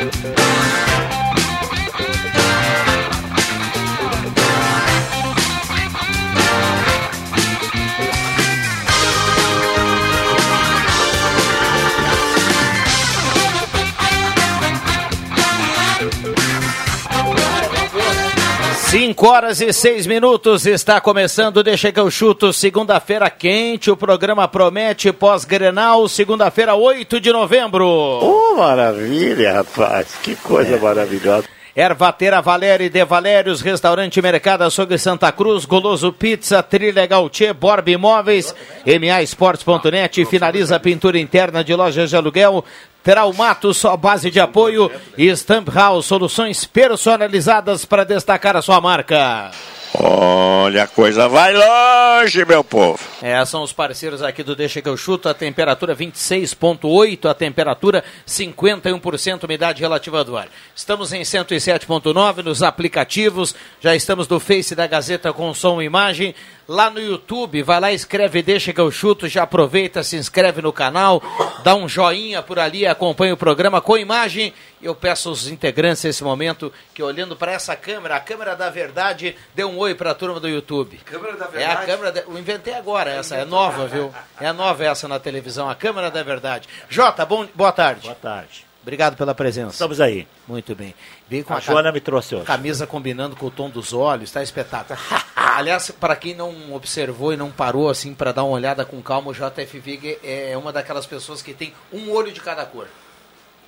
Bye. Cinco horas e seis minutos está começando, deixa que eu chuto, segunda-feira quente, o programa promete pós-Grenal, segunda-feira, 8 de novembro. Oh, maravilha, rapaz, que coisa é. maravilhosa. Ervatera Valéria de Valérios, Restaurante Mercado Açougue Santa Cruz, Goloso Pizza, Trilha Gautier, Borb Imóveis, MA Esportes.net, finaliza a pintura interna de lojas de aluguel, Traumato, só base de apoio e Stamp House, soluções personalizadas para destacar a sua marca. Olha, a coisa vai longe, meu povo. É, são os parceiros aqui do Deixa que eu chuto. A temperatura 26,8, a temperatura 51%, umidade relativa do ar. Estamos em 107,9 nos aplicativos. Já estamos no Face da Gazeta com som e imagem lá no YouTube. Vai lá, escreve Deixa que eu chuto. Já aproveita, se inscreve no canal, dá um joinha por ali, acompanha o programa com imagem. Eu peço aos integrantes nesse momento que olhando para essa câmera, a câmera da verdade, dê um oi para a turma do YouTube. Câmera da verdade? É a câmera, de... eu inventei agora essa, é nova, viu? É nova essa na televisão, a câmera da verdade. Jota, bom, boa tarde. Boa tarde. Obrigado pela presença. Estamos aí. Muito bem. Veio com a, a Joana me trouxe hoje. Camisa combinando com o tom dos olhos, está espetáculo. Aliás, para quem não observou e não parou assim para dar uma olhada com calma, o JF Vig é uma daquelas pessoas que tem um olho de cada cor.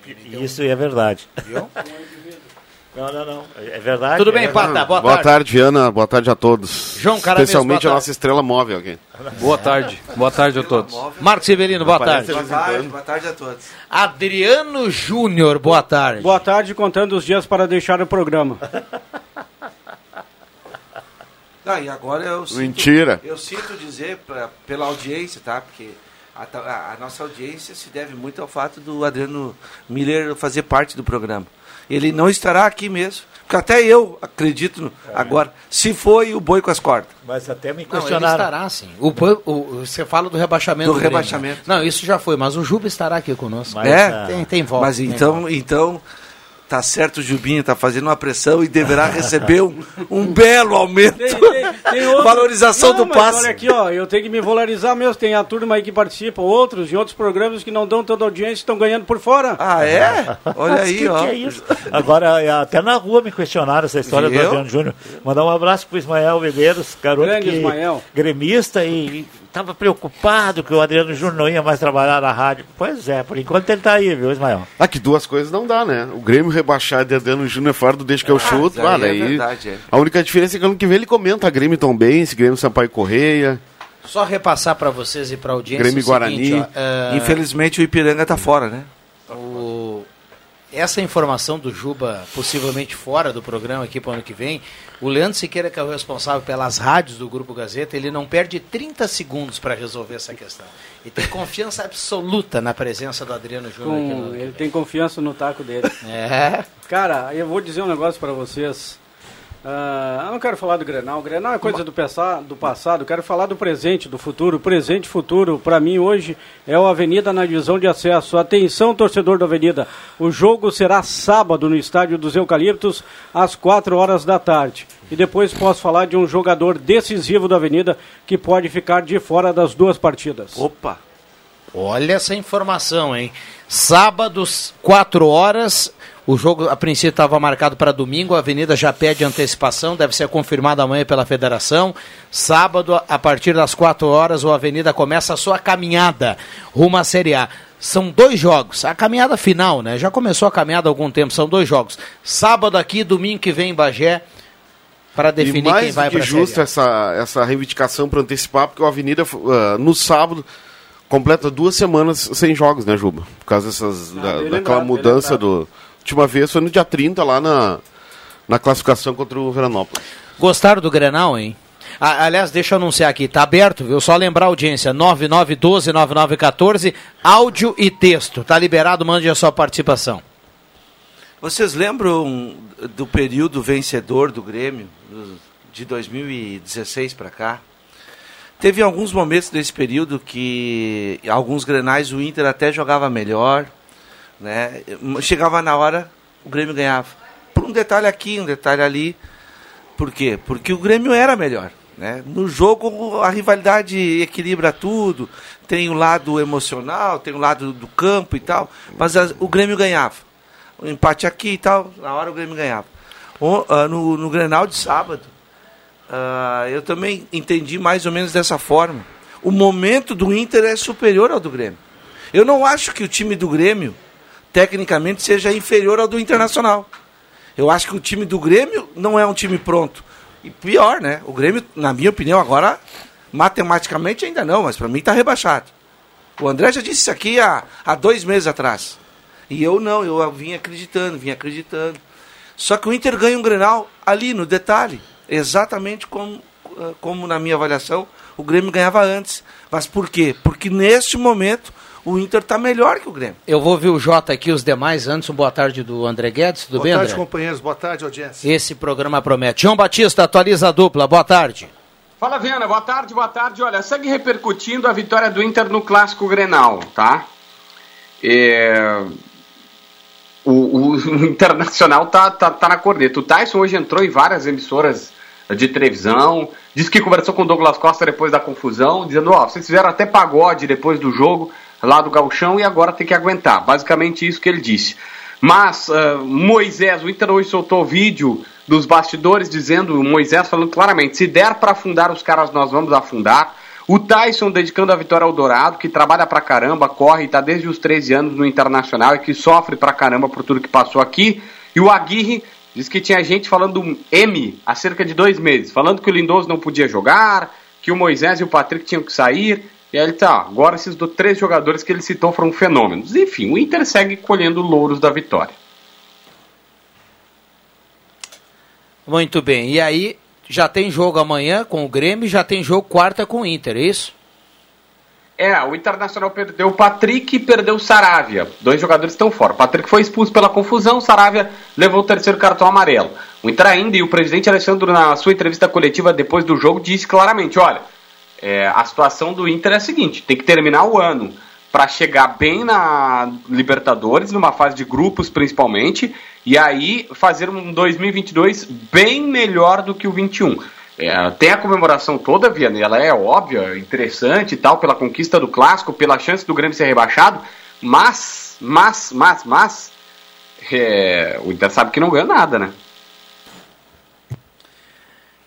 Isso é verdade. Viu? Não, não, não. É verdade. Tudo bem, é Pata? Boa, boa tarde. tarde, Viana. Boa tarde a todos. João Caramês, Especialmente a nossa estrela móvel aqui. Boa tarde. Boa tarde a todos. Marcos Severino, boa tarde. Boa tarde, boa tarde a todos. Adriano Júnior, boa tarde. Boa tarde, contando os dias para deixar o programa. Não, e agora eu sinto, Mentira. Eu sinto dizer pra, pela audiência, tá? Porque a, a, a, nossa audiência se deve muito ao fato do Adriano Miller fazer parte do programa. Ele não estará aqui mesmo. Porque até eu acredito no, é. agora, se foi o boi com as cordas. Mas até me Não, ele questionaram. estará sim. O, o- você fala do rebaixamento. Do Grêmio, rebaixamento. né? Não, isso já foi, mas o Juba estará aqui conosco. Mas, é? ah, Tem, tem volta. Mas tem então, volta. então tá certo o Jubinho, tá fazendo uma pressão e deverá receber um, um belo aumento. Tem- tem- tem outro- Valorização Não, do passe. Olha aqui, ó, eu tenho que me valorizar mesmo. Tem a turma aí que participa, outros em outros programas que não dão tanta audiência estão ganhando por fora. Ah, é? Olha Mas aí, que, ó. que é isso? Agora, é, até na rua me questionaram essa história Viu? do Adriano Júnior. Mandar um abraço pro Ismael Viveiros, garoto Grande que, Ismael. gremista e estava preocupado que o Adriano Júnior não ia mais trabalhar na rádio. Pois é, por enquanto ele tá aí, viu, Ismael? Aqui duas coisas não dá, né? O Grêmio rebaixar de Adriano Júnior fora do Deixa que eu chuto. isso aí Ah, é daí, verdade, é. A única diferença é que ano que vem ele comenta Grêmio Tom Benz, Grêmio Sampaio Correia. Só repassar para vocês e para a audiência. Grêmio o seguinte, Guarani. ó, é, Infelizmente o Ipiranga tá fora, né? o- essa informação do Juba possivelmente fora do programa aqui para o ano que vem, o Leandro Siqueira, que é o responsável pelas rádios do Grupo Gazeta, ele não perde 30 segundos para resolver essa questão. E tem confiança absoluta na presença do Adriano Júnior ele tem confiança no taco dele. É. Cara, eu vou dizer um negócio para vocês. Ah, eu não quero falar do Grenal. O Grenal é coisa do, do passado. Eu quero falar do presente, do futuro. O presente futuro, para mim, hoje, é o Avenida na divisão de acesso. Atenção, torcedor da Avenida. O jogo será sábado no Estádio dos Eucaliptos, às 4 horas da tarde. E depois posso falar de um jogador decisivo da Avenida que pode ficar de fora das duas partidas. Opa! Olha essa informação, hein? Sábados, 4 horas. O jogo, a princípio, estava marcado para domingo. A Avenida já pede antecipação, deve ser confirmado amanhã pela federação. Sábado, a partir das 4 horas, o Avenida começa a sua caminhada rumo à Série A. São dois jogos. A caminhada final, né? Já começou a caminhada há algum tempo, são dois jogos. Sábado aqui, domingo que vem em Bagé, para definir e mais quem vai para a justo Série A. essa, essa reivindicação para antecipar, porque o Avenida, ah, no sábado, completa duas semanas sem jogos, né, Juba? Por causa dessas, Ah, da- daquela mudança do. Última vez foi no dia 30 lá na, na classificação contra o Veranópolis. Gostaram do Grenal, hein? A- aliás, deixa eu anunciar aqui, tá aberto, viu? Só lembrar a audiência, 9912-9914, áudio e texto. Tá liberado, mande a sua participação. Vocês lembram do período vencedor do Grêmio, de 2016 para cá? Teve alguns momentos desse período que alguns grenais o Inter até jogava melhor, né? Chegava na hora, o Grêmio ganhava. Por um detalhe aqui, um detalhe ali. Por quê? Porque o Grêmio era melhor. Né? No jogo a rivalidade equilibra tudo, tem o lado emocional, tem o lado do campo e tal, mas as- o Grêmio ganhava. Um empate aqui e tal, na hora o Grêmio ganhava. O- ah, no, no Grenal de sábado, ah, eu também entendi mais ou menos dessa forma. O momento do Inter é superior ao do Grêmio. Eu não acho que o time do Grêmio, tecnicamente, seja inferior ao do Internacional. Eu acho que o time do Grêmio não é um time pronto. E pior, né? O Grêmio, na minha opinião, agora, matematicamente ainda não, mas para mim está rebaixado. O André já disse isso aqui há, há dois meses atrás. E eu não, eu vim acreditando, vim acreditando. Só que o Inter ganha um Grenal ali, no detalhe. Exatamente como, ah, como na minha avaliação, o Grêmio ganhava antes. Mas por quê? Porque neste momento o Inter está melhor que o Grêmio. Eu vou ver o Jota aqui, os demais. Antes, boa tarde do André Guedes. Tudo Boa bem, tarde, André? companheiros. Boa tarde, audiência. Esse programa promete. João Batista, atualiza a dupla. Boa tarde. Fala, Viana. Boa tarde, boa tarde. Olha, segue repercutindo a vitória do Inter no Clássico Grenal, tá? É, O, o- o Internacional tá, tá, tá na corneta. O Tyson hoje entrou em várias emissoras de televisão, disse que conversou com o Douglas Costa depois da confusão, dizendo, ó, vocês fizeram até pagode depois do jogo lá do Gauchão e agora tem que aguentar. Basicamente isso que ele disse. Mas ah, Moisés, o Inter hoje soltou vídeo dos bastidores dizendo, o Moisés falando claramente, se der para afundar os caras, nós vamos afundar. O Tyson dedicando a vitória ao Dourado, que trabalha pra caramba, corre, tá desde os 13 anos no Internacional e que sofre pra caramba por tudo que passou aqui. E o Aguirre diz que tinha gente falando do M há cerca de dois meses, falando que o Lindoso não podia jogar, que o Moisés e o Patrick tinham que sair. E aí ele tá, agora esses do, três jogadores que ele citou foram fenômenos. Enfim, o Inter segue colhendo louros da vitória. Muito bem. E aí, já tem jogo amanhã com o Grêmio, já tem jogo quarta com o Inter, é isso? É, o Internacional perdeu o Patrick e perdeu o Saravia. Dois jogadores estão fora. O Patrick foi expulso pela confusão, o Saravia levou o terceiro cartão amarelo. O Inter ainda, e o presidente Alessandro, na sua entrevista coletiva depois do jogo, disse claramente: olha, é, a situação do Inter é a seguinte: tem que terminar o ano para chegar bem na Libertadores, numa fase de grupos principalmente, e aí fazer um 2022 bem melhor do que o 21. É, tem a comemoração toda, Viana, ela é óbvia, interessante e tal, pela conquista do clássico, pela chance do Grêmio ser rebaixado, mas, mas, mas, mas, é, o Inter sabe que não ganha nada, né?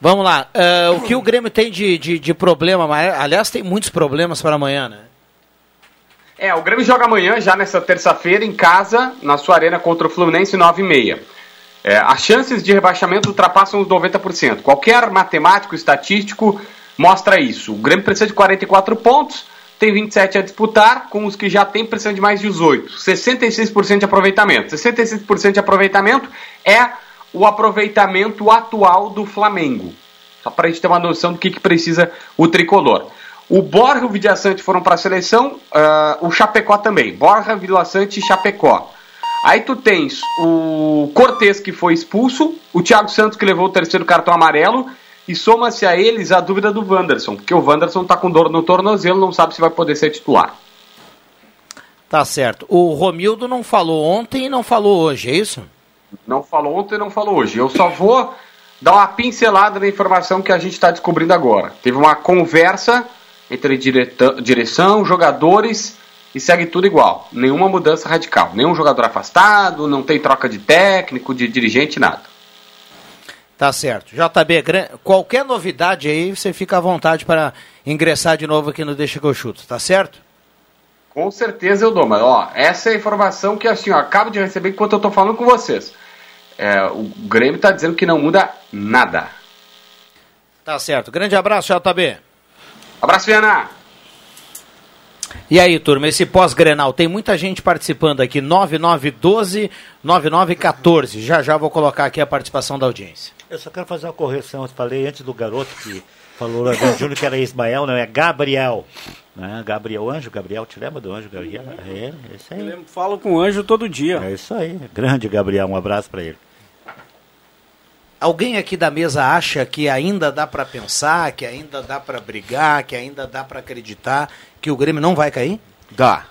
Vamos lá. ah, o que o Grêmio tem de, de, de problema, aliás, tem muitos problemas para amanhã, né? É, o Grêmio joga amanhã, já nessa terça-feira, em casa, na sua arena contra o Fluminense, 9 e meia. É, as chances de rebaixamento ultrapassam os 90%. Qualquer matemático estatístico mostra isso. O Grêmio precisa de 44 pontos, tem 27 a disputar, com os que já tem precisa de mais 18. 66% de aproveitamento. 66% de aproveitamento é o aproveitamento atual do Flamengo. Só para a gente ter uma noção do que, que precisa o tricolor. O Borja e o Vidiaçante foram para a seleção, ah, o Chapecó também. Borja, Vidiaçante e Chapecó. Aí tu tens o Cortez que foi expulso, o Thiago Santos que levou o terceiro cartão amarelo, e soma-se a eles a dúvida do Wanderson, porque o Wanderson tá com dor no tornozelo, não sabe se vai poder ser titular. Tá certo. O Romildo não falou ontem e não falou hoje, é isso? Não falou ontem, não falou hoje. Eu só vou dar uma pincelada na informação que a gente está descobrindo agora. Teve uma conversa entre direção, jogadores e segue tudo igual. Nenhuma mudança radical. Nenhum jogador afastado, não tem troca de técnico, de dirigente, nada. Tá certo. JB, qualquer novidade aí, você fica à vontade para ingressar de novo aqui no Deixa que eu chuto, tá certo? Com certeza eu dou, mas ó, essa é a informação que assim, ó, acabo de receber enquanto eu tô falando com vocês. É, o Grêmio tá dizendo que não muda nada. Tá certo. Grande abraço, JB. Abraço, Viana! E aí, turma, esse pós-grenal, tem muita gente participando aqui, 9912 9914. Já já vou colocar aqui a participação da audiência. Eu só quero fazer uma correção. Eu falei antes do garoto que falou lá do Júnior que era Ismael, não é Gabriel. Né? Gabriel Anjo, Gabriel, te lembra do Anjo Gabriel? É, é isso aí. Eu falo com o Anjo todo dia. É isso aí. Grande Gabriel, um abraço para ele. Alguém aqui da mesa acha que ainda dá para pensar, que ainda dá para brigar, que ainda dá para acreditar que o Grêmio não vai cair? Dá.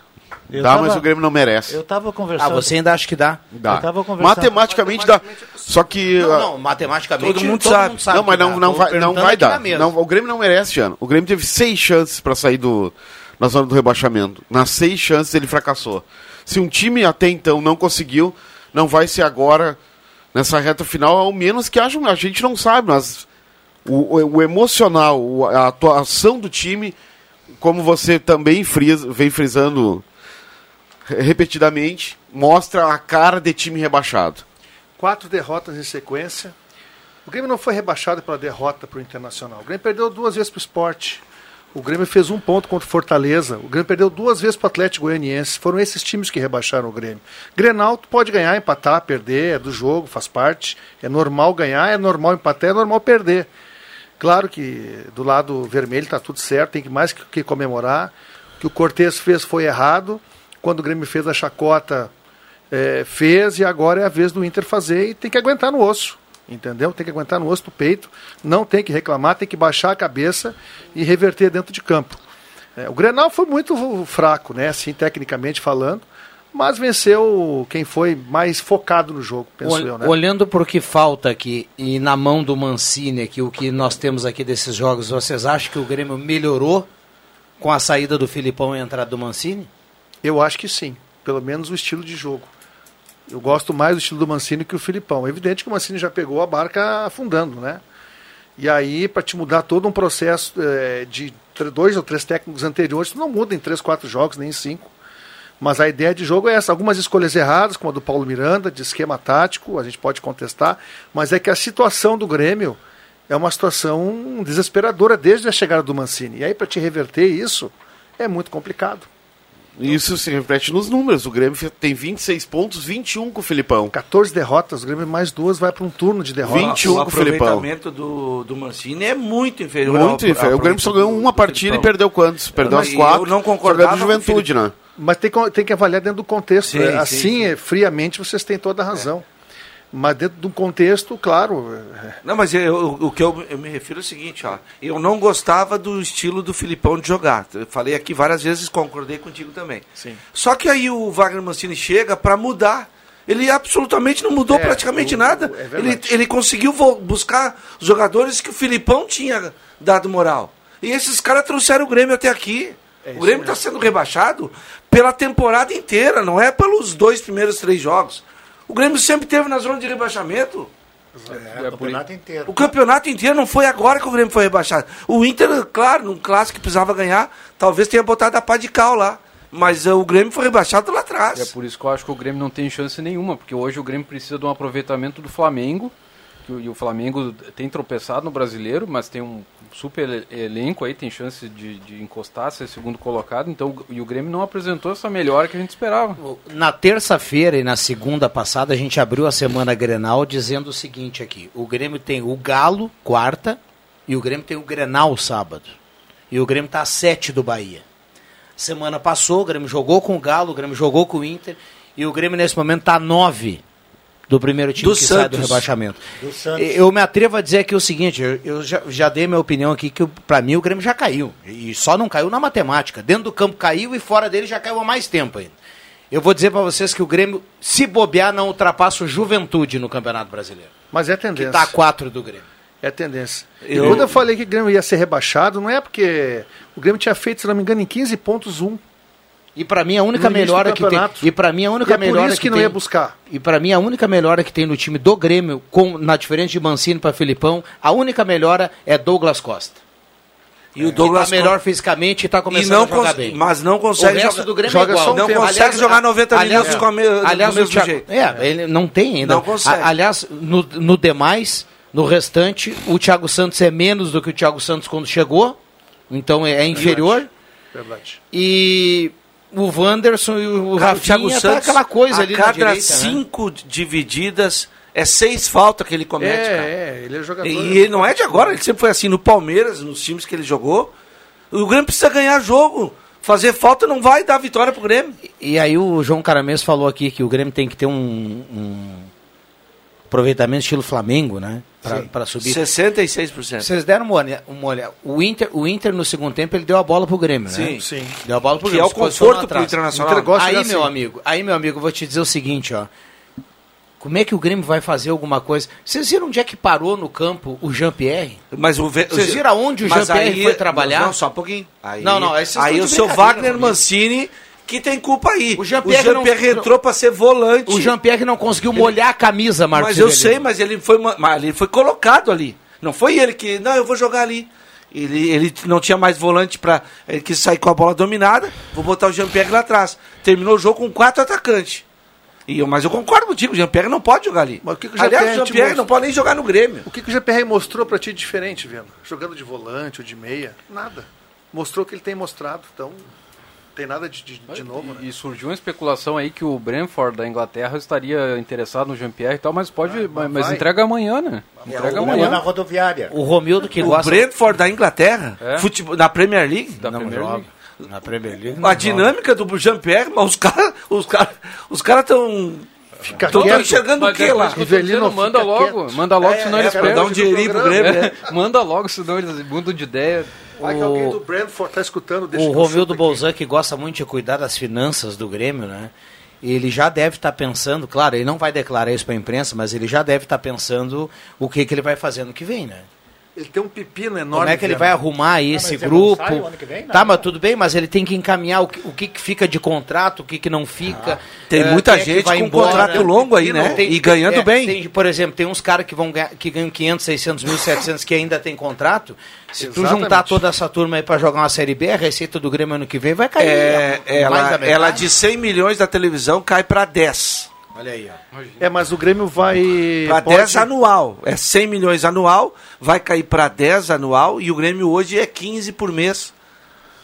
Eu dá, tava- mas o Grêmio não merece. Eu tava Ah, conversando. você ainda acha que dá? Dá. Eu tava conversando- Matematicamente dá. Só que. Não, ah, não, matematicamente Todo mundo sabe. não, mas que não, dá. não Tô vai, não vai dar. Não, o Grêmio não merece esse ano. O Grêmio teve seis chances para sair do, na zona do rebaixamento. Nas seis chances ele fracassou. Se um time até então não conseguiu, não vai ser agora, nessa reta final, ao menos que. A gente não sabe, mas o, o- o emocional, a atuação do time, como você também frisa, vem frisando re- repetidamente, mostra a cara de time rebaixado. Quatro derrotas em sequência. O Grêmio não foi rebaixado pela derrota para o Internacional. O Grêmio perdeu duas vezes para o esporte. O Grêmio fez um ponto contra o Fortaleza. O Grêmio perdeu duas vezes para o Atlético Goianiense. Foram esses times que rebaixaram o Grêmio. Grenal, pode ganhar, empatar, perder, é do jogo, faz parte. É normal ganhar, é normal empatar, é normal perder. Claro que do lado vermelho está tudo certo, tem que mais que, comemorar. O que o Cortez fez foi errado. Quando o Grêmio fez a chacota, é, fez e agora é a vez do Inter fazer e tem que aguentar no osso. Entendeu? Tem que aguentar no osso do peito, não tem que reclamar, tem que baixar a cabeça e reverter dentro de campo. É, o Grenal foi muito fraco, né? Assim, tecnicamente falando, mas venceu quem foi mais focado no jogo, penso Ol- eu, né? Olhando para o que falta aqui e na mão do Mancini, aqui, o que nós temos aqui desses jogos, vocês acham que o Grêmio melhorou com a saída do Filipão e a entrada do Mancini? Eu acho que sim, pelo menos o estilo de jogo. Eu gosto mais do estilo do Mancini que o Filipão. É evidente que o Mancini já pegou a barca afundando, né? E aí, para te mudar todo um processo eh, de dois ou três técnicos anteriores, não muda em três, quatro jogos, nem em cinco. Mas a ideia de jogo é essa. Algumas escolhas erradas, como a do Paulo Miranda, de esquema tático, a gente pode contestar, mas é que a situação do Grêmio é uma situação desesperadora desde a chegada do Mancini. E aí, para te reverter isso, é muito complicado. Isso se reflete nos números. O Grêmio tem 26 pontos, 21 com o Filipão. 14 derrotas, o Grêmio mais duas vai para um turno de derrotas. 21 o com o Filipão. aproveitamento do, do Mancini é muito inferior. Muito ao- inferior. O Grêmio só ganhou uma partida e perdeu quantos? Perdeu as quatro. eu não concordava o Juventude, né? Mas tem, que- tem que avaliar dentro do contexto. Sim, né? sim, assim, sim. friamente, vocês têm toda a razão. Mas dentro de um contexto, claro. eh, Não, mas eu- o que eu, eu me refiro é o seguinte, ó. Eu não gostava do estilo do Filipão de jogar. Eu falei aqui várias vezes, concordei contigo também. Sim. Só que aí o Wagner Mancini chega para mudar. Ele absolutamente não mudou É, praticamente o- nada. é ele, ele conseguiu buscar os jogadores que o Filipão tinha dado moral. E esses caras trouxeram o Grêmio até aqui. É o Grêmio está sendo rebaixado pela temporada inteira, não é pelos dois primeiros três jogos. O Grêmio sempre teve na zona de rebaixamento. É, o campeonato inteiro. O campeonato inteiro não foi agora que o Grêmio foi rebaixado. O Inter, claro, num clássico que precisava ganhar, talvez tenha botado a pá de cal lá. Mas eh, o Grêmio foi rebaixado lá atrás. E é por isso que eu acho que o Grêmio não tem chance nenhuma, porque hoje o Grêmio precisa de um aproveitamento do Flamengo, que o- e o Flamengo tem tropeçado no brasileiro, mas tem um super ele- elenco aí, tem chance de, de encostar, ser segundo colocado, então e o Grêmio não apresentou essa melhora que a gente esperava. Na terça-feira e na segunda passada, a gente abriu a semana Grenal dizendo o seguinte aqui: o Grêmio tem o Galo, quarta, e o Grêmio tem o Grenal, sábado. E o Grêmio está a sete do Bahia. Semana passou, o Grêmio jogou com o Galo, o Grêmio jogou com o Inter, e o Grêmio nesse momento está a nove do primeiro time Do que sai do Santos. rebaixamento. Do Santos. Eu me atrevo a dizer aqui o seguinte, eu, eu já, já dei minha opinião aqui, que para mim o Grêmio já caiu. E só não caiu na matemática. Dentro do campo caiu e fora dele já caiu há mais tempo ainda. Eu vou dizer para vocês que o Grêmio, se bobear, não ultrapassa o Juventude no Campeonato Brasileiro. Mas é Que tendência. está a 4 do Grêmio. É tendência. Eu- E quando eu falei que o Grêmio ia ser rebaixado, não é porque o Grêmio tinha feito, se não me engano, em 15 pontos um. E para mim a única do melhora que tem. E para mim a E única é por melhora isso que, não tem, ia buscar. E para mim a única melhora que tem no time do Grêmio, com, na diferença de Mancini para Filipão, a única melhora é Douglas Costa. E o Douglas que tá melhor fisicamente e está e começando não a jogar bem. Mas não O consegue resto jogar. do Grêmio joga é igual. só um não tempo. consegue jogar 90 minutos com a me- do aliás, mesmo o Thiago, jeito. É, ele não tem ainda. Não consegue. A- aliás, no, no demais, no restante, o Thiago Santos é menos do que o Thiago Santos quando chegou. Então é, é inferior. Verdade. E o Wanderson e o Rafinha tá aquela coisa a ali cada na direita, né? cinco divididas, é seis faltas que ele comete, cara. É, é, ele é jogador. E ele não é de agora, ele sempre foi assim no Palmeiras, nos times que ele jogou. O Grêmio precisa ganhar jogo. Fazer falta não vai dar vitória pro Grêmio. E aí o João Caramês falou aqui que o Grêmio tem que ter um, um aproveitamento estilo Flamengo, né? Sim. pra subir. 66%. Vocês deram uma olhada, uma olhada. O Inter, o Inter no segundo tempo ele deu a bola pro Grêmio, né? Sim. Sim. Deu a bola pro Que Grêmio. é o conforto pro. Internacional. Inter gosta Aí, meu assim. amigo, aí, meu amigo, eu vou te dizer o seguinte, ó. Como é que o Grêmio vai fazer alguma coisa? Vocês viram onde é que parou no campo o Jean-Pierre? Mas o Vocês viram aonde o Jean-Pierre foi trabalhar? Não, só um pouquinho. Aí, Não, não, aí aí o seu Wagner comigo. Mancini que tem culpa aí. O O Jean-Pierre Jean-Pierre não- entrou pra ser volante. O Jean-Pierre não conseguiu molhar a camisa, Marcos. Mas eu sei, mas ele foi, ma- mas ele foi colocado ali. Não foi ele que, não, eu vou jogar ali. Ele, ele não tinha mais volante para Ele quis sair com a bola dominada. Vou botar o Jean-Pierre lá atrás. Terminou o jogo com quatro atacantes. E eu, mas eu concordo contigo, o Jean-Pierre não pode jogar ali. Mas o que que o Aliás, Jean-Pierre o Jean-Pierre não pode nem jogar no Grêmio. O que, que o GPR mostrou pra ti de diferente, vendo? Jogando de volante ou de meia? Nada. Mostrou o que ele tem mostrado, então tem nada de, de, de novo, né? E, e surgiu uma especulação aí que o Brentford da Inglaterra estaria interessado no Jean-Pierre e tal, mas pode. mas mas vai. entrega amanhã, né? Entrega Amanhã amanhã. na rodoviária. O Romildo que O gosta... Brentford da Inglaterra, É. futebol, na Premier League, Da não Premier joga. League. Na Premier League. a não joga. dinâmica do Jean-Pierre, mas os caras os cara, os cara estão Fica enxergando o Mas que é lá? isso que tô Rivelino dizendo, manda fica logo, manda logo, É, senão é, eles pra perdem. dar um dinheirinho pro Grêmio, né? É, manda logo, senão eles mudam de ideia. Vai que alguém do Brentford tá escutando, deixa O Romildo. Bolzan, que gosta muito de cuidar das finanças do Grêmio, né? Ele já deve estar pensando, claro, ele não vai declarar isso para a imprensa, mas ele já deve estar pensando o que, que ele vai fazer no que vem, né? Ele tem um pepino enorme. Como é que ele vai arrumar aí esse mas ele não grupo? vem, tá, mas tudo bem, mas ele tem que encaminhar o que, o que, que fica de contrato, o que, que não fica. Tem eh, muita é gente vai com embora. contrato longo aí, né? Tem- e ganhando é, bem. tem, por exemplo, tem uns caras que vão ganhar, que ganham 500, 600 mil, 700 que ainda tem contrato. Se tu Exatamente. juntar toda essa turma aí para jogar uma Série B, a receita do Grêmio ano que vem vai cair. É, mais ela, ela de 100 milhões da televisão cai para 10. Olha aí, ó. É, mas o Grêmio vai. Para pode- 10 anual. É 100 milhões anual, vai cair para 10 anual e o Grêmio hoje é 15 por mês.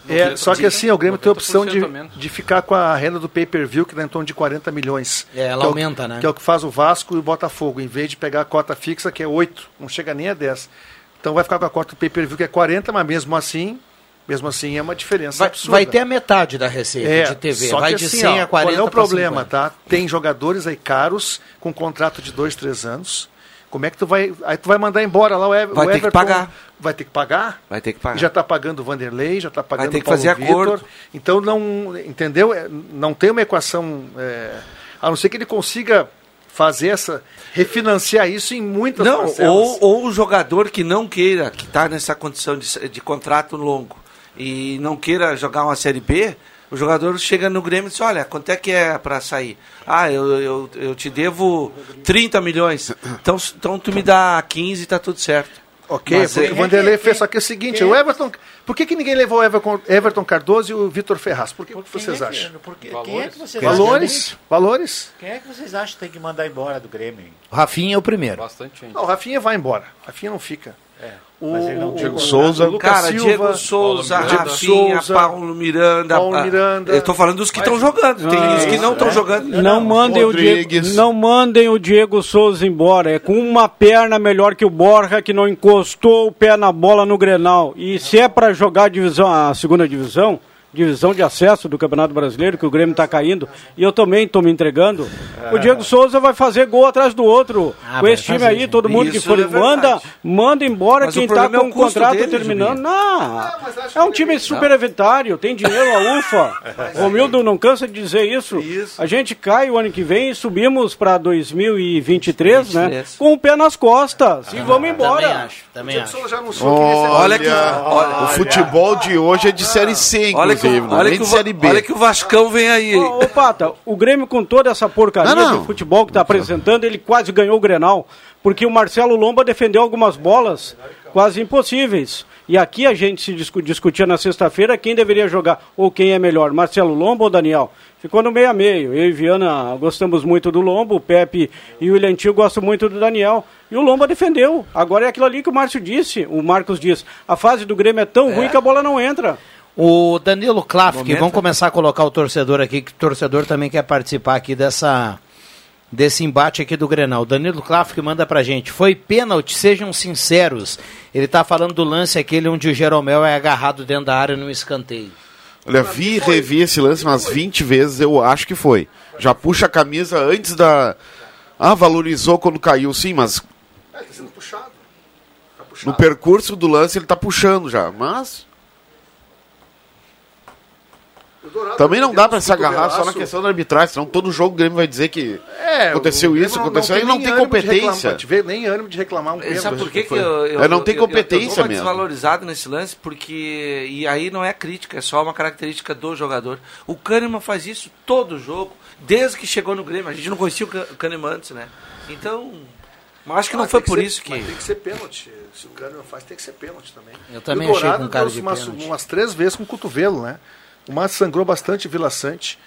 É, só que assim, o Grêmio tem a opção de, 90% a menos. de ficar com a renda do pay-per-view, que dá em torno de 40 milhões. É, ela Que o- aumenta, né? Que é o que faz o Vasco e o Botafogo, em vez de pegar a cota fixa, que é 8, não chega nem a 10. Então vai ficar com a cota do pay-per-view, que é 40, mas mesmo assim, mesmo assim é uma diferença Vai, absurda. vai ter a metade da receita É, de TV. só Vai que de assim, 100 ó, a 40 Qual é o problema, 50. tá? Tem jogadores aí caros, com contrato de 2, 3 anos. Como é que tu vai. Aí tu vai mandar embora lá o, Ever, Vai o ter que Everton. pagar. Vai ter que pagar? Vai ter que pagar. Já está pagando o Vanderlei, já está pagando ter o que Paulo fazer Vitor. acordo. Então não. Entendeu? É, Não tem uma equação. é, a não ser que ele consiga fazer essa. refinanciar isso em muitas Não, parcelas. ou, ou o jogador que não queira, que está nessa condição de, de contrato longo e não queira jogar uma Série B, o jogador chega no Grêmio e diz, olha, quanto é que é para sair? Ah, eu, eu, eu te devo 30 milhões, então, então tu me dá 15 e tá tudo certo. Ok, Mas porque é- o Vanderlei fez só que é o seguinte, o Everton. Por que, que ninguém levou o Everton, Everton Cardoso e o Vitor Ferraz? Por que, que vocês é que- acham? por que- Valores? Quem é que vocês Valores? acham? Valores? Quem é que vocês acham que tem que mandar embora do Grêmio? O Rafinha é o primeiro. Bastante gente. Não, o Rafinha vai embora. O Rafinha não fica. O, mas ele não- o- Diego o- Souza. o Lucas Cara, Silva, Diego Souza, Paulo Miranda. Rafinha, Souza, Paulo Miranda. Paulo Miranda. Eu tô falando dos que estão jogando. Tem Ah, os que não estão é. jogando. Não, mandem o Diego, não mandem o Diego Souza embora. É com uma perna melhor que o Borja que não encostou o pé na bola no Grenal. E se é para jogar a divisão, a segunda divisão, divisão de acesso do Campeonato Brasileiro, que o Grêmio está caindo, e eu também estou me entregando. O Diego Souza vai fazer gol atrás do outro. Ah, com esse time fazer, aí, todo mundo que for é manda, manda embora Mas quem o está é com o o custo contrato dele, terminando. Juninho. Não, é um time superavitário, tem dinheiro, a UFA. Romildo não cansa de dizer isso. Isso. A gente cai o ano que vem e subimos para 2023, né? 23. Com o pé nas costas. e vamos Também embora. acho, também Diego acho. Souza já anunciou que esse é Olha que, olha, O futebol de hoje é de Série C, olha não é olha nem que, de o Série B. olha que o Vascão vem aí. Ô, ô, Pata, o Grêmio com toda essa porcaria Não, não. de futebol que está apresentando, ele quase ganhou o Grenal, porque o Marcelo Lomba defendeu algumas bolas quase impossíveis. E aqui a gente se discu- discutia na sexta-feira quem deveria jogar, ou quem é melhor, Marcelo Lomba ou Daniel. Ficou no meio a meio. Eu e Viana gostamos muito do Lomba, o Pepe e o William Tio gostam muito do Daniel. E o Lomba defendeu. Agora é aquilo ali que o Márcio disse, o Marcos disse. A fase do Grêmio é tão ruim que a bola não entra. O Danilo Klaff, Momento. vamos começar a colocar o torcedor aqui, que o torcedor também quer participar aqui dessa desse embate aqui do Grenal. Danilo Klaff que manda pra gente. Foi pênalti, sejam sinceros. Ele tá falando do lance aquele onde o Jeromel é agarrado dentro da área num escanteio. Olha, vi e revi esse lance umas 20 vezes, eu acho que foi. Já puxa a camisa antes da. Ah, valorizou quando caiu, sim, mas É, tá sendo puxado. Tá no puxado. percurso do lance ele tá puxando já. Mas O Dourado também não dá pra se agarrar só na questão da arbitragem, senão todo jogo o Grêmio vai dizer que É, aconteceu isso, Grêmio aconteceu aí, não nem tem reclamar, competência. pra te ver, nem ânimo de reclamar um pênalti. Sabe por que, que foi. eu, eu, É, não tem eu- eu- competência eu, dou uma mesmo. desvalorizado nesse lance, porque. E aí não é crítica, é só uma característica do jogador. O Kahneman faz isso todo jogo, desde que chegou no Grêmio. A gente não conhecia o Ka- o Kahneman antes, né? Então. Mas acho que não Ah, foi por ser- isso que. mas tem que ser pênalti. Se o Kahneman faz, tem que ser pênalti também. Eu também E o achei Dourado com cara de umas, pênalti. umas três vezes com o cotovelo, né? Uma sangrou bastante Vila Sante.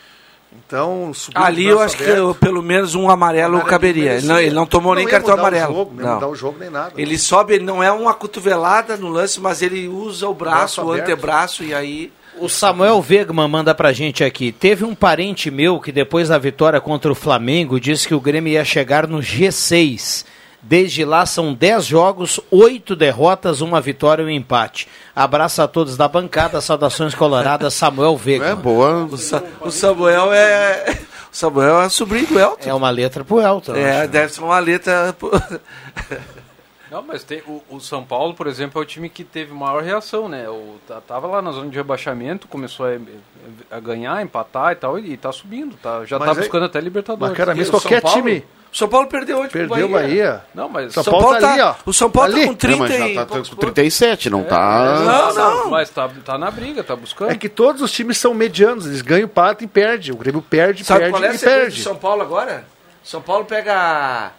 Então, subiu Ali o eu acho que aberto. eu- pelo menos um amarelo Amarelo caberia. Ele não, ele não tomou nem ia cartão mudar o amarelo. jogo, não Não. mudar o jogo nem nada. Ele sobe, ele não é uma cotovelada no lance, mas ele usa o braço, Braço o antebraço e aí. O Samuel Wegman manda pra gente aqui. Teve um parente meu que depois da vitória contra o Flamengo disse que o Grêmio ia chegar no G6. Desde lá são 10 jogos, 8 derrotas, uma vitória e um empate. Abraço a todos da bancada, saudações coloradas, Samuel É Wegman. boa. O, Sa- o Samuel é. O Samuel é sobrinho do Elton. É uma letra pro Elton. É, acho. deve ser uma letra. pro- Não, mas tem, o, o São Paulo, por exemplo, é o time que teve maior reação, né? O, tá- tava lá na zona de rebaixamento, começou a, a ganhar, empatar e tal, e tá subindo, tá, já Mas tá é- buscando até Libertadores. Mas, cara, E mesmo qualquer Paulo- time O São Paulo perdeu hoje pro perdeu o Bahia. Não, mas São São Paulo Paulo tá tá, ali, ó. O São Paulo Ali. tá com É, 30 mas já e tá com pontos. 37, não tá. Não, não. Mas tá, tá na briga, tá buscando. É que todos os times são medianos, eles ganham, patam e perdem. O Grêmio perde, Sabe perde qual é a e perde. de São Paulo agora? São Paulo pega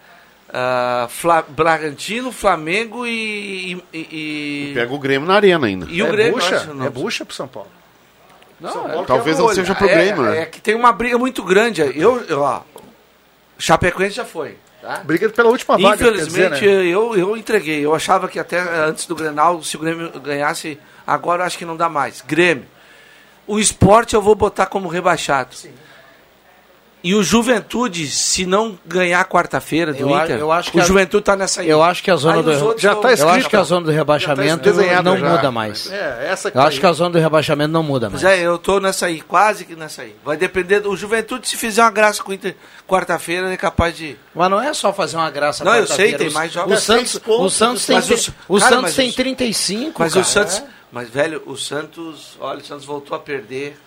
ah, Fla- Bragantino, Flamengo e. e, e- Pega o Grêmio na arena ainda. e o é Grêmio. bucha, não. é bucha pro São Paulo. Não, São é- Paulo Talvez quer não seja pro é, Grêmio, né? É que tem uma briga muito grande. Eu, eu ó, Chapecoense já foi. Tá? Briga pela última vaga, quer Infelizmente, dizer, né? eu, eu entreguei. Eu achava que até antes do Grenal, se o Grêmio ganhasse, agora eu acho que não dá mais. Grêmio. O esporte eu vou botar como rebaixado. E o Juventude, se não ganhar quarta-feira do Eu Inter, eu acho que o a- Juventude tá nessa aí. Eu acho que a zona Aí do Já tá eu escrito, acho que a zona do rebaixamento desenhado não já. muda mais. É, essa Eu tá acho aí. que a zona do rebaixamento não muda mais. Pois é, eu tô nessa aí, quase que nessa aí. Vai depender do o Juventude, se fizer uma graça com o Inter quarta-feira, é capaz de. Mas não é só fazer uma graça Não, eu sei, tem mais jogos. O Santos, o Santos tem, Mas os- o cara, Santos tem os- 35, Mas cara. o Santos. Mas, velho, o Santos. Olha, o Santos voltou a perder.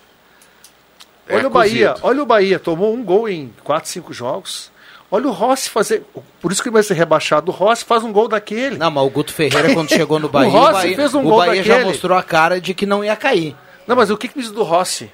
Olha É o Bahia, olha o Bahia, tomou um gol em 4, 5 jogos. Olha o Rossi fazer. Por isso que ele vai ser rebaixado. O Rossi faz um gol daquele. Não, mas o Guto Ferreira, quando chegou no Bahia, o, Rossi Bahia, fez um o gol Bahia já daquele. mostrou a cara de que não ia cair. Não, mas o que, que diz do Rossi?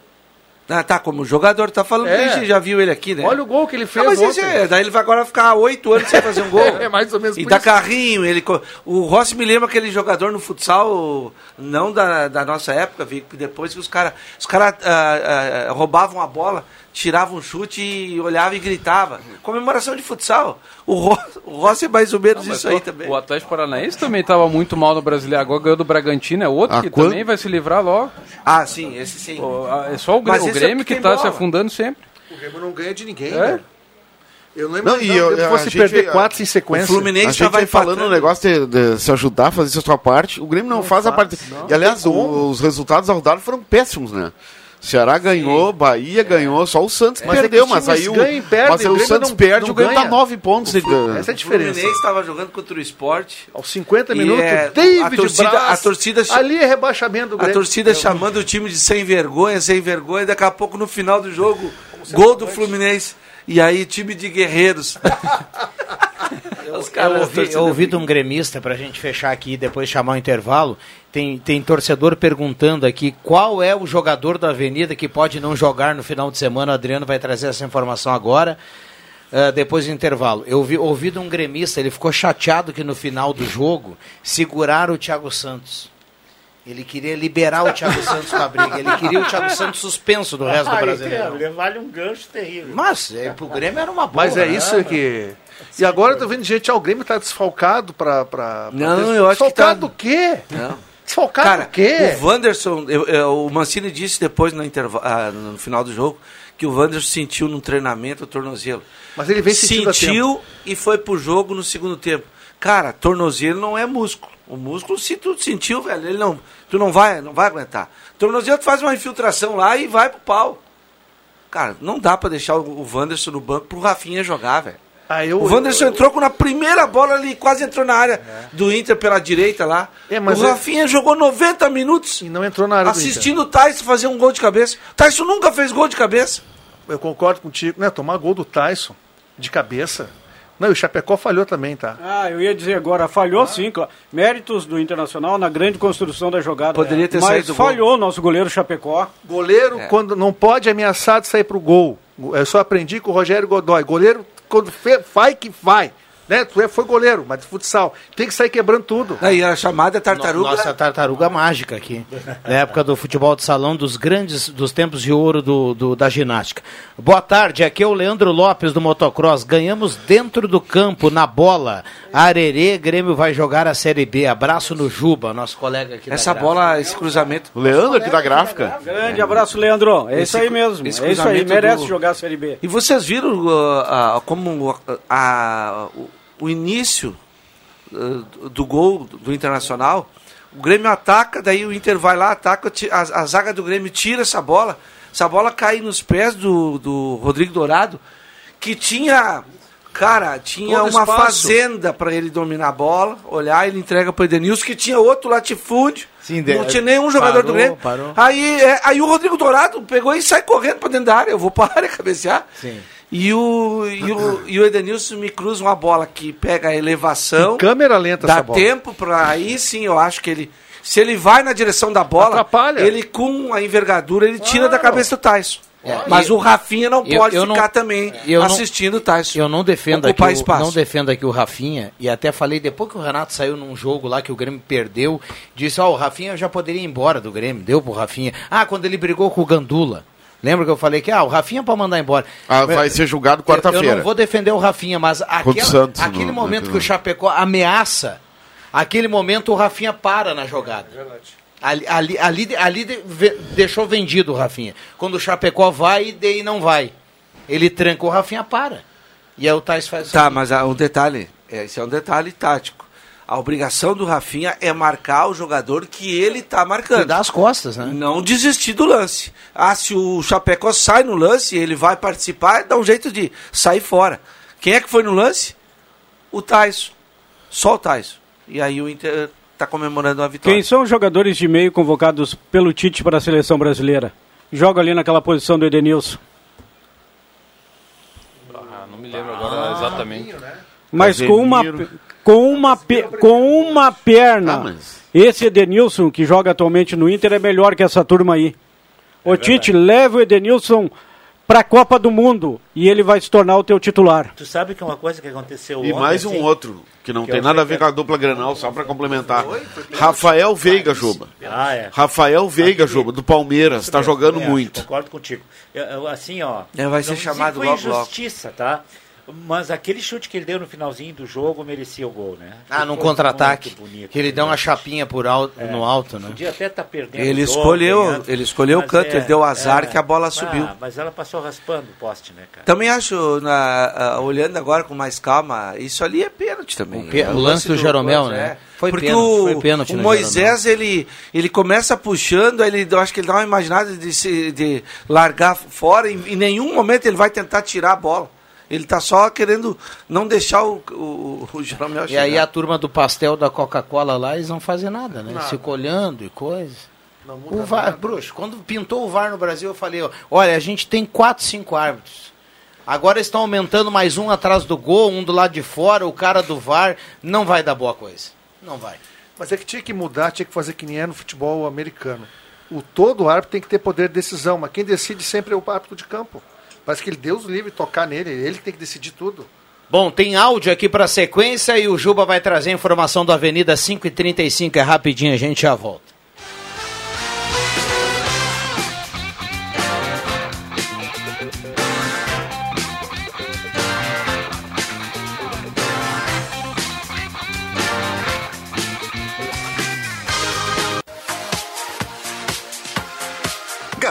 Ah, tá, como jogador, tá falando É. que a gente já viu ele aqui, né? Olha o gol que ele Ah, fez mas ontem. é, daí ele vai agora ficar oito anos sem fazer um gol. É mais ou menos E dá isso. carrinho, ele. O Rossi me lembra aquele jogador no futsal, não da, da nossa época, Vic, que depois que os caras os cara, ah, ah, roubavam a bola, tiravam um chute e olhava e gritava. Comemoração de futsal. O, Ro, o Rossi é mais ou menos Mas isso aí o- também. O Atlético Paranaense também estava muito mal no Brasileiro. Agora ganhou do Bragantino, é outro Ah, que quando- também vai se livrar logo. Ah, sim, esse sim. Pô, ah, É só o, Grê- Mas o é Grêmio porque que está se afundando sempre. O Grêmio não ganha de ninguém, É? velho. Eu não Não, e que eu- o Grêmio a fosse gente- perder quatro em O sequência. Fluminense A gente vai falando empatando. no negócio de, de se ajudar, fazer a sua parte. O Grêmio não, faz, a parte. e aliás, o- os resultados da rodada foram péssimos, né? Ceará ganhou, Bahia ganhou, só o Santos Mas é perdeu, mas aí o, ganham e perdem, mas aí o o Santos não- perde, não o Grêmio ganha. tá nove pontos. ele- Essa é a O diferença. Fluminense estava jogando contra o esporte. Aos 50 E minutos, é- David a torcida- Braz, a torcida- Ali é rebaixamento do A Grêmio. torcida chamando o time de sem vergonha, sem vergonha, daqui a pouco no final do jogo, gol do Fluminense. E aí, time de guerreiros. Os Eu caras, ouvi, eu ouvi de um gremista, pra gente fechar aqui e depois chamar o intervalo, tem, tem torcedor perguntando aqui qual é o jogador da Avenida que pode não jogar no final de semana. O Adriano vai trazer essa informação agora, ah, depois do intervalo. Eu ouvi, ouvi de um gremista, ele ficou chateado que no final do jogo seguraram o Thiago Santos. Ele queria liberar o Thiago Santos com a briga. Ele queria o Thiago Santos suspenso do resto do brasileiro. Levar-lhe um gancho terrível. Mas é, pro Grêmio era uma boa. Mas é né? isso que. E agora eu tô vendo gente, ah, o Grêmio tá desfalcado pra. pra Não, ter- eu acho que desfalcado tá- do quê? Não. Desfalcado Cara, o quê? o Wanderson, eu- eu- o Mancini disse depois no, ah, no final do jogo que o Wanderson sentiu no treinamento o tornozelo. Mas ele vem sentindo Sentiu e foi pro jogo no segundo tempo. Cara, tornozelo não é músculo. O músculo, se tu sentiu, velho, ele não, tu não vai, não vai aguentar. Tornozelo, tu faz uma infiltração lá e vai pro pau. Cara, não dá pra deixar o, o Wanderson no banco pro Rafinha jogar, velho. Ah, eu- o Wanderson eu- entrou com na primeira bola ali, quase entrou na área do Inter pela direita lá. É, mas o é- Rafinha jogou 90 minutos E não entrou na área do Inter. assistindo o Tyson fazer um gol de cabeça. O Tyson nunca fez gol de cabeça. Eu concordo contigo. Né, tomar gol do Tyson de cabeça. Não, e o Chapecó falhou também, tá? Ah, eu ia dizer agora, falhou sim, claro. Méritos do Internacional na grande construção da jogada. Poderia ter Mas saído do gol. falhou o nosso goleiro Chapecó. Goleiro, É. quando não pode ameaçar de sair pro gol. Eu só aprendi com o Rogério Godoy. Goleiro, quando vai que vai. Né? Tu é- foi goleiro, mas de futsal. Tem que sair quebrando tudo. Aí era chamada tartaruga. Nossa tartaruga mágica aqui. Na época do futebol de salão, dos grandes, dos tempos de ouro do, do- da ginástica. Boa tarde, aqui é o Leandro Lopes do Motocross. Ganhamos dentro do campo, na bola. Arerê, Grêmio vai jogar a Série B. Abraço no Juba, nosso colega aqui. da Essa gráfica. bola, esse cruzamento. O Leandro aqui da gráfica. Grande abraço, Leandro. É isso Esse- aí mesmo. É isso aí, merece do- jogar a Série B. E vocês viram ah, ah, como ah, ah, o, início ah, do gol do Internacional? O Grêmio ataca, daí o Inter vai lá, ataca, a, a zaga do Grêmio tira essa bola. Essa bola cai nos pés do, do Rodrigo Dourado, que tinha. Cara, tinha Todo uma espaço. fazenda para ele dominar a bola, olhar, ele entrega para o Edenilson, que tinha outro latifúndio. Sim, de- não tinha nenhum jogador do parou, Grêmio. parou. Aí, é, aí o Rodrigo Dourado pegou e sai correndo para dentro da área. Eu vou para a área cabecear. Sim. E o, e, o, e o Edenilson me cruza uma bola que pega a elevação. Câmera lenta Dá essa bola. tempo para aí sim, eu acho que ele. Se ele vai na direção da bola, Atrapalha. ele com a envergadura, ele tira da cabeça do Tyson. É, Mas e- o Rafinha não eu- pode eu não- ficar também eu não- assistindo o Tyson. Eu não defendo aqui, o, não defendo aqui o Rafinha, e até falei, depois que o Renato saiu num jogo lá que o Grêmio perdeu, disse, ó, o Rafinha já poderia ir embora do Grêmio, deu pro Rafinha. Ah, quando ele brigou com o Gandula. Lembra que eu falei que, ah, o Rafinha para mandar embora. Ah, vai ser julgado Eu- Eu quarta-feira. não vou defender o Rafinha, mas aquela, Santos, aquele no- momento no- que o Chapecó ameaça, aquele momento o Rafinha para na jogada. Ali, ali, ali, ali de- deixou vendido o Rafinha. Quando o Chapecó vai, daí não vai. Ele tranca o Rafinha para. E aí o Tais faz Tá, mas ah, um detalhe, é, esse é um detalhe tático. A obrigação do Rafinha é marcar o jogador que ele tá marcando. cuidar as costas, né? Não desistir do lance. Ah, se o Chapecó sai no lance, ele vai participar, dá um jeito de sair fora. Quem é que foi no lance? O Tyson. Só o Tyson. E aí o Inter tá comemorando a vitória. Quem são os jogadores de meio convocados pelo Tite para a seleção brasileira? Joga ali naquela posição do Edenilson. Ah, não me lembro agora exatamente. Mas com uma, com uma, pe- com uma perna. Ah, mas- Esse Edenilson, que joga atualmente no Inter, é melhor que essa turma aí. o Tite leva o Edenilson para a Copa do Mundo e ele vai se tornar o teu titular. Tu sabe que é uma coisa que aconteceu E ontem, mais um assim, outro, que não que tem eu nada a ver com a dupla Granal, só pra complementar. Rafael Veiga, Juba. Ah, é. Rafael Veiga, Juba, do Palmeiras, tá jogando É, muito. Concordo contigo. Eu- eu, assim, ó. É, vai ser chamado logo, logo. injustiça, tá? Mas aquele chute que ele deu no finalzinho do jogo merecia o gol, né? Ah, num contra-ataque. Que ele deu né? uma chapinha por alto, no alto, né? Podia até estar perdendo. Ele jogo, escolheu- ganhando, ele escolheu o canto, ele deu azar que a bola Ah, subiu. mas ela passou raspando o poste, né, cara? Também acho, na- ah, olhando agora com mais calma, isso ali é pênalti também. O pê- É o lance do Jeromel, coisa, né? é. Foi Porque pênalti, o, foi pênalti o no Moisés, ele, ele começa puxando, ele, eu acho que ele dá uma imaginada de, se, de largar fora, e em nenhum momento ele vai tentar tirar a bola. Ele tá só querendo não deixar o, o, o Jeromel E chegar. aí a turma do pastel da Coca-Cola lá, eles não fazem nada, né? Se olhando e coisa. O VAR, bruxo, quando pintou o VAR no Brasil, eu falei, ó, olha, a gente tem quatro, cinco árbitros. Agora estão aumentando mais um atrás do gol, um do lado de fora, o cara do VAR, não vai dar boa coisa. Não vai. Mas é que tinha que mudar, tinha que fazer que nem é no futebol americano. O todo árbitro tem que ter poder de decisão, mas quem decide sempre é o árbitro de campo. Parece que ele Deus livre tocar nele, ele tem que decidir tudo. Bom, tem áudio aqui para sequência e o Juba vai trazer a informação da Avenida 535, é rapidinho, a gente já volta.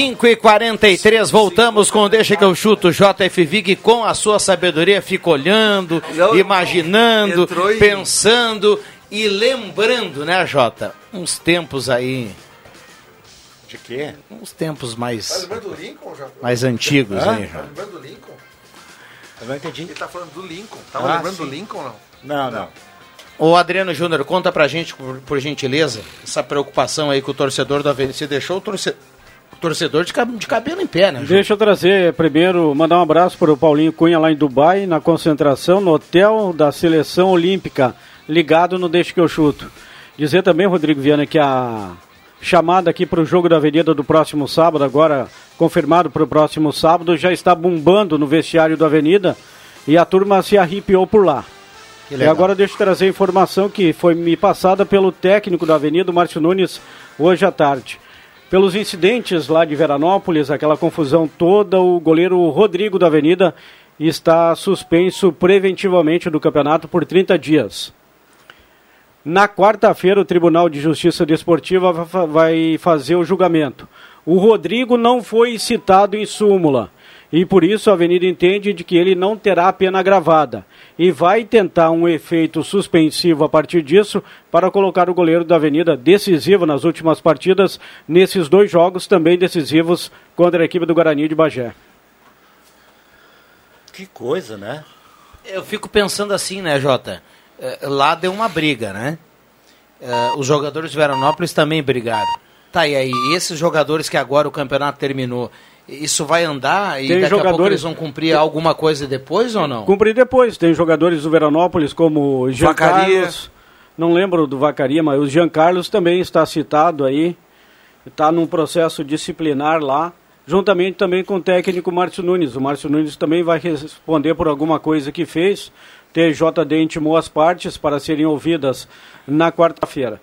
Cinco e 43 voltamos com o Deixa que eu chuto JF Vig com a sua sabedoria, fica olhando, Não, imaginando, em- pensando e lembrando, né, Jota? Uns tempos aí, De quê? uns tempos mais, lembrando do Lincoln, já? mais antigos aí, Jota. lembrando do Lincoln? Eu não entendi. Ele tá falando do Lincoln. Tava Ah, lembrando do sim. Lincoln, não? Não, não. Ô Adriano Júnior, conta pra gente, por, por gentileza, essa preocupação aí com o torcedor do Avenida. Você deixou o, torce- o torcedor de, de cabelo em pé, né? Deixa eu trazer primeiro, mandar um abraço para o Paulinho Cunha lá em Dubai, na concentração, no hotel da seleção olímpica, ligado no Deixa que eu chuto. Dizer também, Rodrigo Viana, que a chamada aqui para o jogo da Avenida do próximo sábado, agora confirmado para o próximo sábado, já está bombando no vestiário da Avenida e a turma se arrepiou por lá. E agora deixa eu trazer a informação que foi me passada pelo técnico da Avenida, Márcio Nunes, hoje à tarde. Pelos incidentes lá de Veranópolis, aquela confusão toda, o goleiro Rodrigo da Avenida está suspenso preventivamente do campeonato por 30 dias. Na quarta-feira, o Tribunal de Justiça Desportiva vai fazer o julgamento. O Rodrigo não foi citado em súmula e por isso a Avenida entende de que ele não terá pena agravada e vai tentar um efeito suspensivo a partir disso para colocar o goleiro da Avenida decisivo nas últimas partidas nesses dois jogos também decisivos contra a equipe do Guarani de Bagé. Que coisa, né? Eu fico pensando assim, né, Jota? Eh, Lá deu uma briga, né? Eh, Os jogadores de Veranópolis também brigaram. Tá, e aí, esses jogadores que agora o campeonato terminou, isso vai andar e Tem daqui a pouco jogadores- eles vão cumprir alguma coisa depois ou não? Cumprir depois. Tem jogadores do Veranópolis como Jean Vacaria. Carlos. Não lembro do Vacaria, mas o Jean Carlos também está citado aí. Está num processo disciplinar lá. Juntamente também com o técnico Márcio Nunes. O Márcio Nunes também vai responder por alguma coisa que fez. TJD intimou as partes para serem ouvidas na quarta-feira.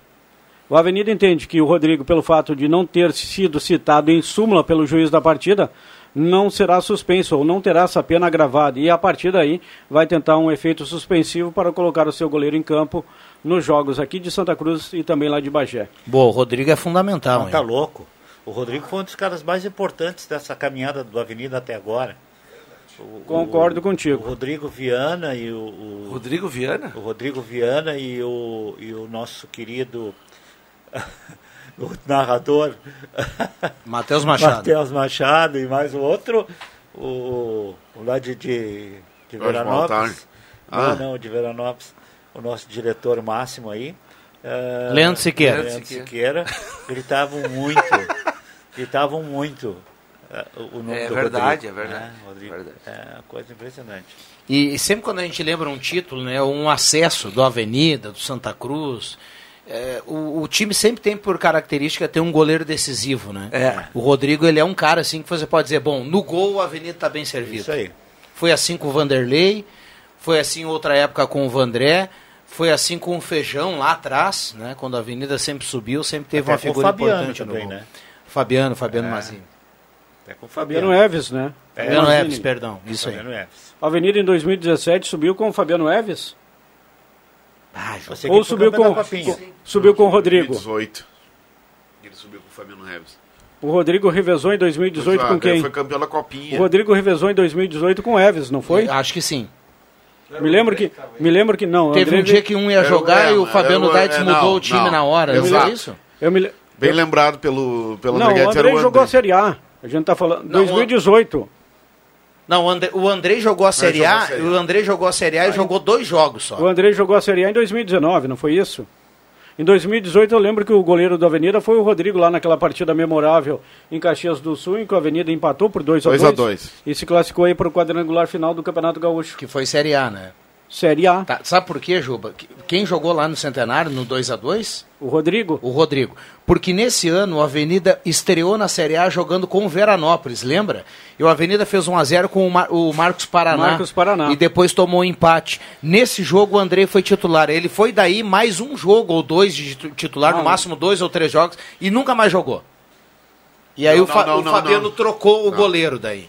O Avenida entende que o Rodrigo, pelo fato de não ter sido citado em súmula pelo juiz da partida, não será suspenso ou não terá essa pena agravada. E a partir daí vai tentar um efeito suspensivo para colocar o seu goleiro em campo nos jogos aqui de Santa Cruz e também lá de Bagé. Boa, o Rodrigo é fundamental. Não, hein? tá louco. O Rodrigo foi um dos caras mais importantes dessa caminhada do Avenida até agora. O- Concordo o- contigo. O Rodrigo Viana e o, o- Rodrigo Viana? o Rodrigo Viana e o, e o nosso querido o narrador Matheus Machado. Matheus Machado e mais o outro, o, o lá de, de, de. Veranópolis. Ah. Não, não, de Veranópolis. O nosso diretor máximo aí. eh, Leandro Siqueira. Leandro Siqueira. Gritavam muito. gritavam muito. eh, o nome É do verdade, Rodrigo, é verdade. né, Rodrigo. Verdade. É uma coisa impressionante. E, e sempre quando a gente lembra um título, né, um acesso do Avenida, do Santa Cruz, é, o, o time sempre tem por característica ter um goleiro decisivo, né? É. O Rodrigo, ele é um cara assim que você pode dizer, bom, no gol o Avenida está bem servido. Isso aí. Foi assim com o Vanderlei, foi assim outra época com o Vandré, foi assim com o Feijão lá atrás, né? Quando a Avenida sempre subiu, sempre teve Até uma com o figura Fabiano importante também, no gol. né? Fabiano, Fabiano É. Mazinho. Até com o Fabiano Eves, né? Fabiano Mazzini. Eves, perdão, isso aí. Fabiano Eves. A Avenida em 2017 subiu com o Fabiano Eves? Você Ou subiu com, com- subiu com o Rodrigo. 2018. Ele subiu com o Fabiano Reves. O Rodrigo revezou em 2018 Pois, com ah, quem? Foi campeão da O Copinha. Rodrigo revezou em 2018 com o Eves, não foi? Acho que sim. Me lembro que, me lembro que não. o Teve André um dia que um ia É, jogar é, e o Fabiano é, Daitz é, mudou não, o time não. na hora. Não Exato. é isso? Eu me, Bem lembrado pelo, pelo não, André o Guedes, André o jogou a. Série A. A gente tá falando. Não, 2018. Não, o André, o André jogou a Série a A, Série o André jogou a Série A e jogou dois jogos só. O André jogou a Série A em 2019, não foi isso? Em 2018 eu lembro que o goleiro da Avenida foi o Rodrigo lá naquela partida memorável em Caxias do Sul, em que a Avenida empatou por 2 a 2 2 a 2. e se classificou aí para o quadrangular final do Campeonato Gaúcho. Que foi Série A, né? Série A. Tá, sabe por quê, Juba? Que- Quem jogou lá no Centenário, no 2 a 2 O Rodrigo. O Rodrigo. Porque nesse ano o Avenida estreou na Série A jogando com o Veranópolis, lembra? E o Avenida fez 1 a 0 com o, Mar- o Marcos Paraná. Marcos Paraná. E depois tomou um empate. Nesse jogo o André foi titular. Ele foi daí mais um jogo ou dois de titu- titular, Ah, no máximo dois ou três jogos, e nunca mais jogou. E aí Não, o, Fa- não, não, o Fabiano não. trocou o goleiro daí.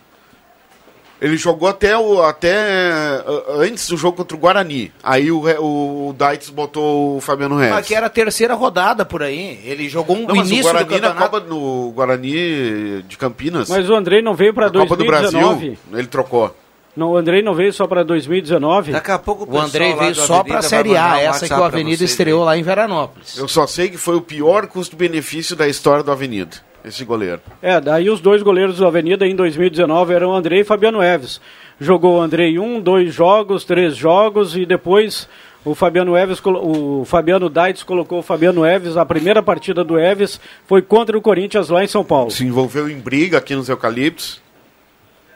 Ele jogou até, o, até eh, antes do jogo contra o Guarani. Aí o, o, o Daitz botou o Fabiano Reves. Mas que era a terceira rodada por aí. Ele jogou um Não, mas o início do Guarani na campeonato. Copa no Guarani de Campinas. Mas o Andrei não veio para na Copa do 2019. Brasil, ele trocou. Não, o Andrei não veio só para 2019. Daqui a pouco O André veio só para a Série A, essa que o Avenida estreou lá em Veranópolis. Eu só sei que foi o pior custo-benefício da história do Avenida, esse goleiro. É, daí os dois goleiros do Avenida em 2019 eram o Andrei e Fabiano Eves. Jogou o Andrei um, dois jogos, três jogos e depois o Fabiano Eves, o Fabiano Daitz colocou o Fabiano Eves. A primeira partida do Eves foi contra o Corinthians lá em São Paulo. Se envolveu em briga aqui nos Eucaliptos.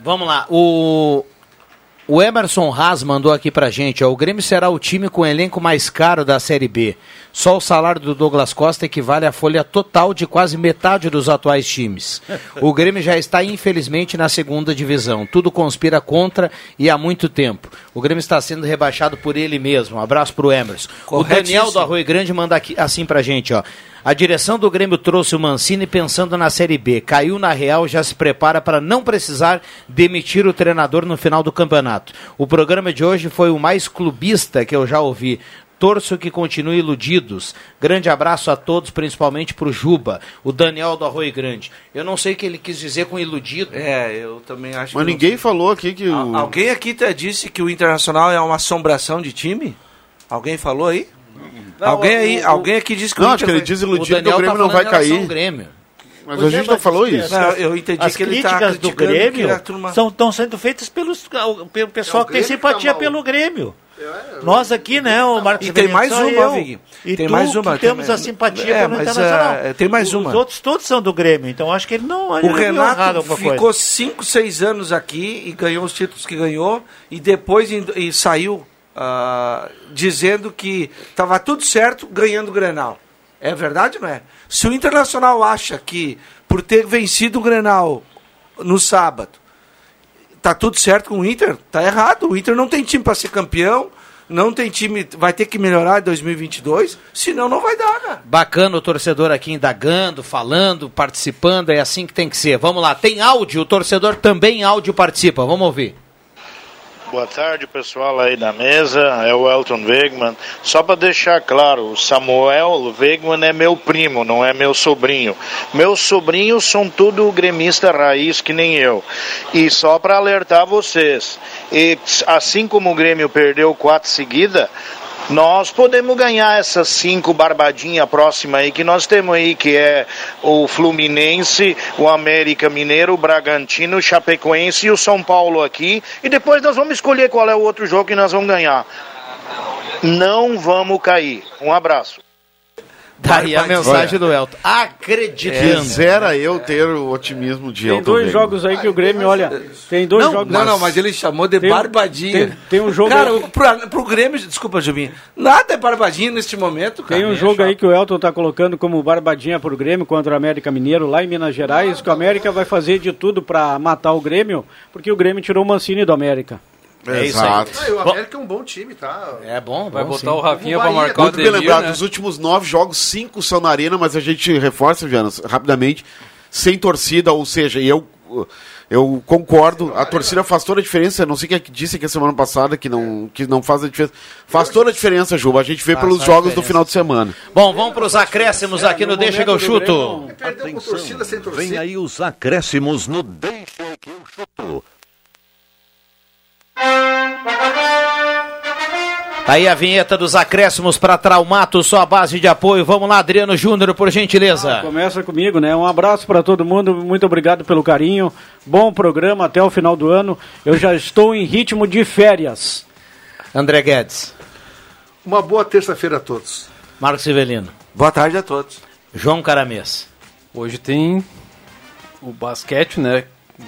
Vamos lá, o, o Emerson Haas mandou aqui pra gente, ó, o Grêmio será o time com o elenco mais caro da Série B. Só o salário do Douglas Costa equivale à folha total de quase metade dos atuais times. O Grêmio já está, infelizmente, na segunda divisão. Tudo conspira contra e há muito tempo. O Grêmio está sendo rebaixado por ele mesmo. Um abraço pro Emerson. O Daniel do Arroio Grande manda aqui, assim pra gente, ó. A direção do Grêmio trouxe o Mancini pensando na Série B. Caiu na Real, já se prepara para não precisar demitir o treinador no final do campeonato. O programa de hoje foi o mais clubista que eu já ouvi. Torço que continue iludidos. Grande abraço a todos, principalmente pro Juba, o Daniel do Arroio Grande. Eu não sei o que ele quis dizer com iludido. É, eu também acho Mas que. ninguém falou aqui que o... Al- Alguém aqui disse que o Internacional é uma assombração de time? Alguém falou aí? alguém aí, o- o- alguém aqui disse que Não, o acho que Inter ele diz O iludido que o Grêmio tá não vai cair. Grêmio. Mas Pois a é, gente não falou isso. Não, eu entendi As que ele tá críticas do criticando Grêmio turma- são, estão sendo feitas pelos, pelo pessoal É o que tem que simpatia tá pelo Grêmio. Nós aqui, né, o Marcos E tem mais uma. Vig. E Tem tu, mais uma, que tem temos mais- a simpatia É, pelo mas, Internacional. é, tem mais Os uma. outros todos são do Grêmio, então acho que ele não... ele O errado Renato ficou coisa. 5, 6 anos aqui e ganhou os títulos que ganhou e depois em- e saiu ah, dizendo que estava tudo certo ganhando o Grenal. É verdade ou não é? Se o Internacional acha que por ter vencido o Grenal no sábado tá tudo certo com o Inter, tá errado. O Inter não tem time para ser campeão, não tem time, vai ter que melhorar em 2022, senão não vai dar, cara. Bacana o torcedor aqui indagando, falando, participando, é assim que tem que ser. Vamos lá, tem áudio, o torcedor também áudio participa, vamos ouvir. Boa tarde, pessoal aí da mesa. É o Elton Wegman. Só para deixar claro, o Samuel Wegman é meu primo, não é meu sobrinho. Meus sobrinhos são tudo gremista raiz que nem eu. E só para alertar vocês, e assim como o Grêmio perdeu quatro seguidas, nós podemos ganhar essas cinco barbadinhas próximas aí que nós temos aí, que é o Fluminense, o América Mineiro, o Bragantino, o Chapecoense e o São Paulo aqui. E depois nós vamos escolher qual é o outro jogo que nós vamos ganhar. Não vamos cair. Um abraço. Daí a Barbadinha. mensagem do Elton. Acreditando. Quisera eu ter o otimismo de Tem Elton dois Wegman. jogos aí que o Grêmio, olha, tem dois não, jogos. não, não, mas ele chamou de Tem barbadinha. tem- tem um jogo Cara, aí- o- pra, pro Grêmio, desculpa, Jubinho, nada é barbadinha neste momento, cara. Tem um jogo aí que o Elton tá colocando como barbadinha pro Grêmio contra o América Mineiro lá em Minas Gerais, que o América vai fazer de tudo pra matar o Grêmio, porque o Grêmio tirou o Mancini do América. É isso aí. Exato. Ah, o América é um bom time, tá? É bom, Vai bom, botar sim. o Rafinha Bahia, marcar o Muito bem lembrado, né? dos últimos nove jogos, cinco são na arena, mas a gente reforça, Janas, rapidamente, sem torcida, ou seja, e eu eu, concordo, a torcida faz toda a diferença. Não sei quem é que disse aqui a semana passada que não, que não faz a diferença. Faz toda a diferença, Juba. A gente vê Faz pelos jogos do final de semana. Bom, vamos para os acréscimos aqui no Deixa que eu chuto. Perdeu com torcida sem torcida. Vem aí os acréscimos no Deixa aí a vinheta dos acréscimos para Traumato, sua base de apoio. Vamos lá, Adriano Júnior, por gentileza. Começa comigo, né? Um abraço para todo mundo, muito obrigado pelo carinho. Bom programa até o final do ano. Eu já estou em ritmo de férias. André Guedes. Uma boa terça-feira a todos. Marcos Sivelino. Boa tarde a todos. João Caramês. Hoje tem o basquete, né?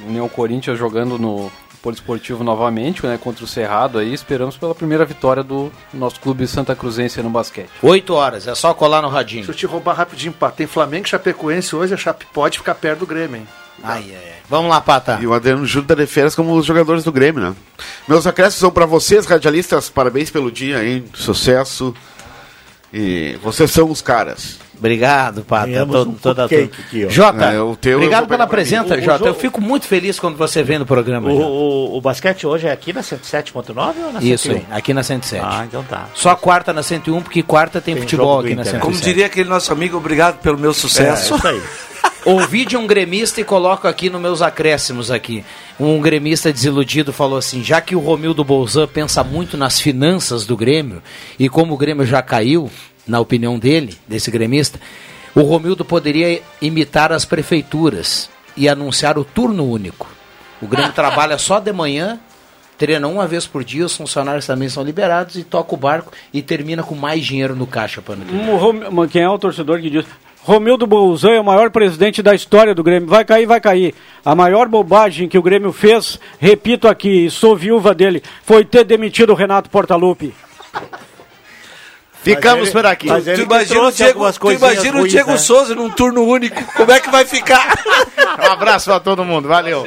União Corinthians jogando no Poliesportivo novamente, né? Contra o Cerrado aí. Esperamos pela primeira vitória do nosso clube Santa Cruzense no basquete. 8 horas, é só colar no radinho. Deixa eu te roubar rapidinho, pá. Tem Flamengo e Chapecoense hoje, a Chape pode ficar perto do Grêmio, hein? Ai, ai, ai. Vamos lá, Pata. E o Adriano Júnior tá de férias como os jogadores do Grêmio, né? Meus acréscimos são para vocês, radialistas. Parabéns pelo dia, hein? Sucesso. E vocês são os caras. Obrigado, Pata. Ganhamos Todo- um toda a turma. aqui, ó. Jota, É, o teu eu obrigado pela presença, Jota. jogo- Eu fico muito feliz quando você vem no programa. O, o, o basquete hoje é aqui na 107.9 ou na Isso 101? aí, aqui na 107. Ah, então tá. Só quarta na 101, porque quarta tem, Tem futebol aqui na Inter. 107. Como diria aquele nosso amigo, obrigado pelo meu É, sucesso. isso aí. Ouvi de um gremista e coloco aqui nos meus acréscimos aqui. Um gremista desiludido falou assim, já que o Romildo Bolzan pensa muito nas finanças do Grêmio, e como o Grêmio já caiu, na opinião dele, desse gremista, o Romildo poderia imitar as prefeituras e anunciar o turno único. O Grêmio trabalha só de manhã, treina uma vez por dia, os funcionários também são liberados e toca o barco e termina com mais dinheiro no caixa para. Um Quem é o torcedor que diz? Romildo Bolzan é o maior presidente da história do Grêmio. Vai cair, vai cair. A maior bobagem que o Grêmio fez, repito aqui, sou viúva dele, foi ter demitido o Renato Portaluppi. Ficamos ele- por aqui. mas Tu que imagina, o Diego, tu imagina o Diego né? Souza num turno único. Como é que vai ficar? Um abraço para todo mundo, valeu.